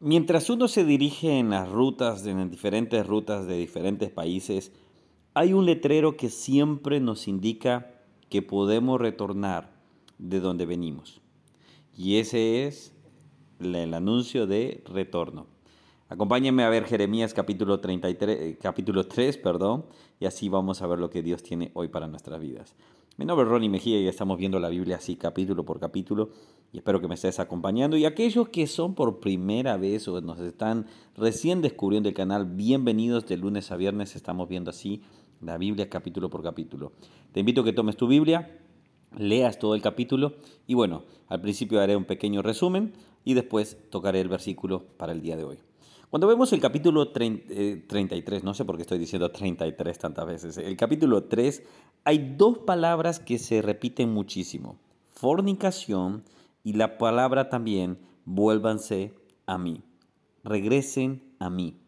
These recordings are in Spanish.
Mientras uno se dirige en las rutas, en diferentes rutas de diferentes países, hay un letrero que siempre nos indica que podemos retornar de donde venimos. Y ese es el anuncio de retorno. Acompáñenme a ver Jeremías capítulo, 33, eh, capítulo 3, perdón, y así vamos a ver lo que Dios tiene hoy para nuestras vidas. Mi nombre es Ronnie Mejía y estamos viendo la Biblia así capítulo por capítulo y espero que me estés acompañando. Y aquellos que son por primera vez o nos están recién descubriendo el canal, bienvenidos de lunes a viernes. Estamos viendo así la Biblia capítulo por capítulo. Te invito a que tomes tu Biblia, leas todo el capítulo y bueno, al principio haré un pequeño resumen y después tocaré el versículo para el día de hoy. Cuando vemos el capítulo 33, eh, no sé por qué estoy diciendo 33 tantas veces, el capítulo 3 hay dos palabras que se repiten muchísimo, fornicación y la palabra también vuélvanse a mí, regresen a mí.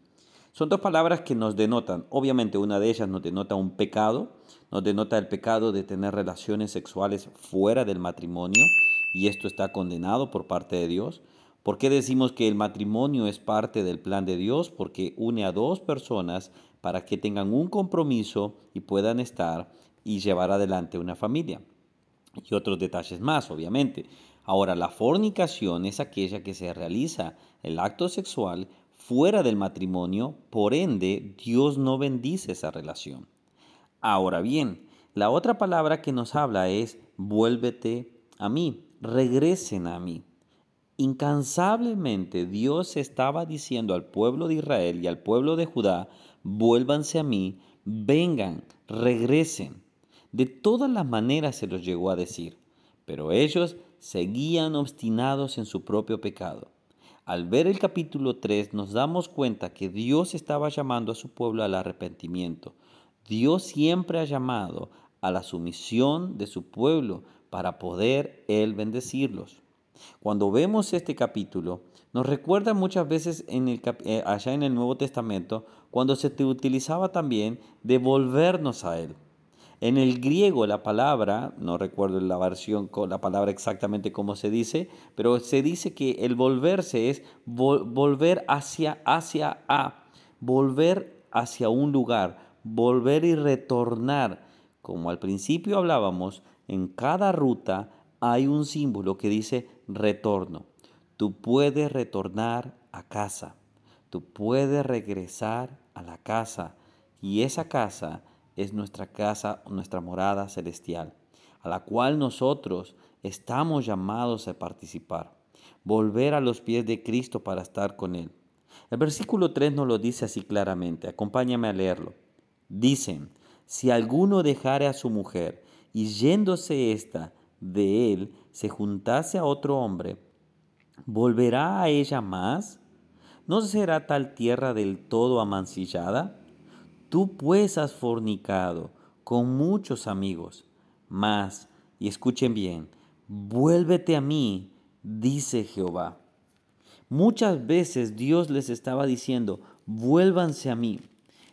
Son dos palabras que nos denotan, obviamente una de ellas nos denota un pecado, nos denota el pecado de tener relaciones sexuales fuera del matrimonio y esto está condenado por parte de Dios. ¿Por qué decimos que el matrimonio es parte del plan de Dios? Porque une a dos personas para que tengan un compromiso y puedan estar y llevar adelante una familia. Y otros detalles más, obviamente. Ahora, la fornicación es aquella que se realiza el acto sexual fuera del matrimonio, por ende, Dios no bendice esa relación. Ahora bien, la otra palabra que nos habla es vuélvete a mí, regresen a mí. Incansablemente Dios estaba diciendo al pueblo de Israel y al pueblo de Judá, vuélvanse a mí, vengan, regresen. De todas las maneras se los llegó a decir, pero ellos seguían obstinados en su propio pecado. Al ver el capítulo 3 nos damos cuenta que Dios estaba llamando a su pueblo al arrepentimiento. Dios siempre ha llamado a la sumisión de su pueblo para poder Él bendecirlos. Cuando vemos este capítulo, nos recuerda muchas veces en el, eh, allá en el Nuevo Testamento, cuando se te utilizaba también de volvernos a Él. En el griego la palabra, no recuerdo la versión con la palabra exactamente cómo se dice, pero se dice que el volverse es volver hacia, hacia a, volver hacia un lugar, volver y retornar. Como al principio hablábamos, en cada ruta hay un símbolo que dice retorno. Tú puedes retornar a casa. Tú puedes regresar a la casa. Y esa casa es nuestra casa, nuestra morada celestial, a la cual nosotros estamos llamados a participar. Volver a los pies de Cristo para estar con Él. El versículo 3 nos lo dice así claramente. Acompáñame a leerlo. Dicen, si alguno dejare a su mujer y yéndose ésta de él se juntase a otro hombre, ¿volverá a ella más? ¿No será tal tierra del todo amancillada? Tú pues has fornicado con muchos amigos, mas, y escuchen bien, vuélvete a mí, dice Jehová. Muchas veces Dios les estaba diciendo, vuélvanse a mí.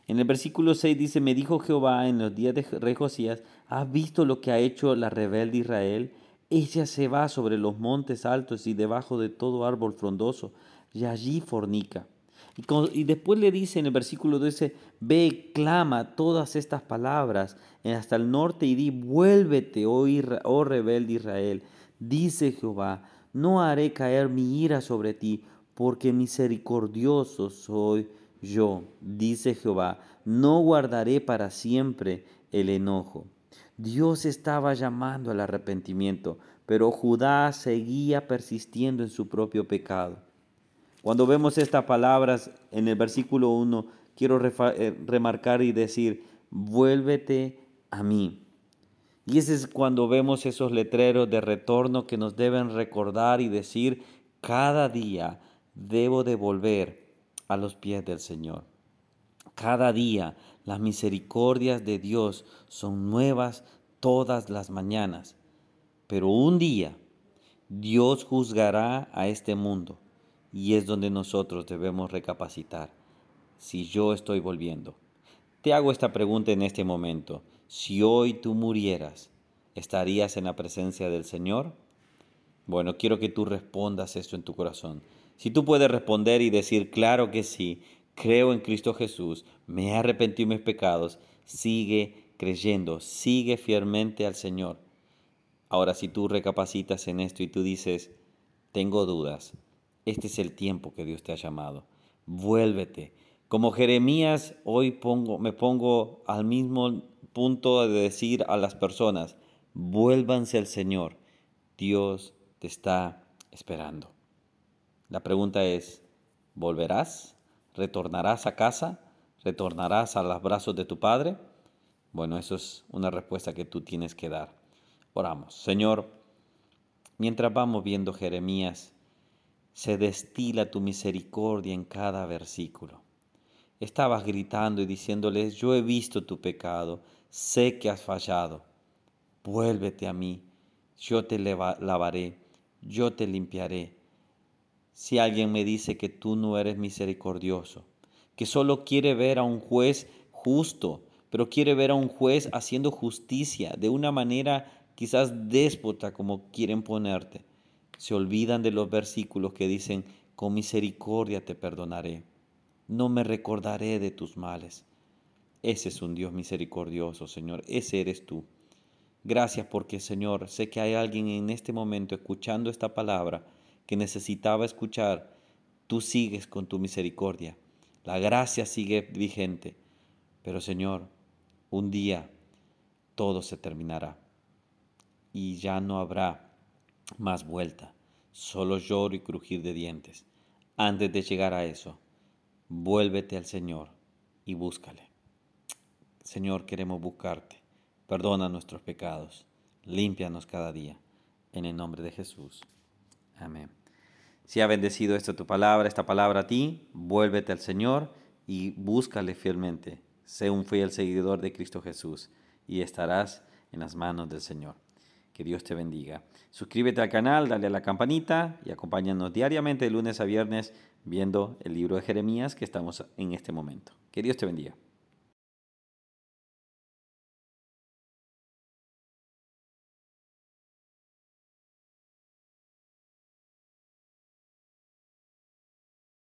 En el versículo 6 dice, me dijo Jehová en los días de rey Josías, ¿has visto lo que ha hecho la rebelde Israel? Ella se va sobre los montes altos y debajo de todo árbol frondoso, y allí fornica. Y, después le dice en el versículo 12, ve, clama todas estas palabras hasta el norte y di, vuélvete, oh, oh rebelde Israel. Dice Jehová, no haré caer mi ira sobre ti, porque misericordioso soy yo, dice Jehová, no guardaré para siempre el enojo. Dios estaba llamando al arrepentimiento, pero Judá seguía persistiendo en su propio pecado. Cuando vemos estas palabras en el versículo 1, quiero eh, remarcar y decir, vuélvete a mí. Y ese es cuando vemos esos letreros de retorno que nos deben recordar y decir, cada día debo de volver a los pies del Señor. Cada día las misericordias de Dios son nuevas todas las mañanas, pero un día Dios juzgará a este mundo y es donde nosotros debemos recapacitar si yo estoy volviendo. Te hago esta pregunta en este momento. Si hoy tú murieras, ¿estarías en la presencia del Señor? Bueno, quiero que tú respondas esto en tu corazón. Si tú puedes responder y decir, claro que sí, creo en Cristo Jesús, me he arrepentido de mis pecados, sigue creyendo, sigue fielmente al Señor. Ahora, si tú recapacitas en esto y tú dices, tengo dudas, este es el tiempo que Dios te ha llamado, vuélvete. Como Jeremías, hoy pongo, me pongo al mismo punto de decir a las personas, vuélvanse al Señor, Dios te está esperando. La pregunta es, ¿volverás? ¿Retornarás a casa? ¿Retornarás a los brazos de tu Padre? Bueno, eso es una respuesta que tú tienes que dar. Oramos. Señor, mientras vamos viendo Jeremías, se destila tu misericordia en cada versículo. Estabas gritando y diciéndoles, yo he visto tu pecado, sé que has fallado. Vuélvete a mí, yo te lavaré, yo te limpiaré. Si alguien me dice que tú no eres misericordioso, que solo quiere ver a un juez justo, pero quiere ver a un juez haciendo justicia de una manera quizás déspota como quieren ponerte, se olvidan de los versículos que dicen, con misericordia te perdonaré, no me recordaré de tus males. Ese es un Dios misericordioso, Señor, ese eres tú. Gracias porque, Señor, sé que hay alguien en este momento escuchando esta palabra que necesitaba escuchar. Tú sigues con tu misericordia. La gracia sigue vigente. Pero, Señor, un día todo se terminará y ya no habrá más vuelta, solo lloro y crujir de dientes. Antes de llegar a eso, vuélvete al Señor y búscale. Señor, queremos buscarte. Perdona nuestros pecados. Límpianos cada día. En el nombre de Jesús. Amén. Si ha bendecido esto tu palabra, esta palabra a ti, vuélvete al Señor y búscale fielmente. Sé un fiel seguidor de Cristo Jesús y estarás en las manos del Señor. Que Dios te bendiga. Suscríbete al canal, dale a la campanita y acompáñanos diariamente de lunes a viernes viendo el libro de Jeremías que estamos en este momento. Que Dios te bendiga.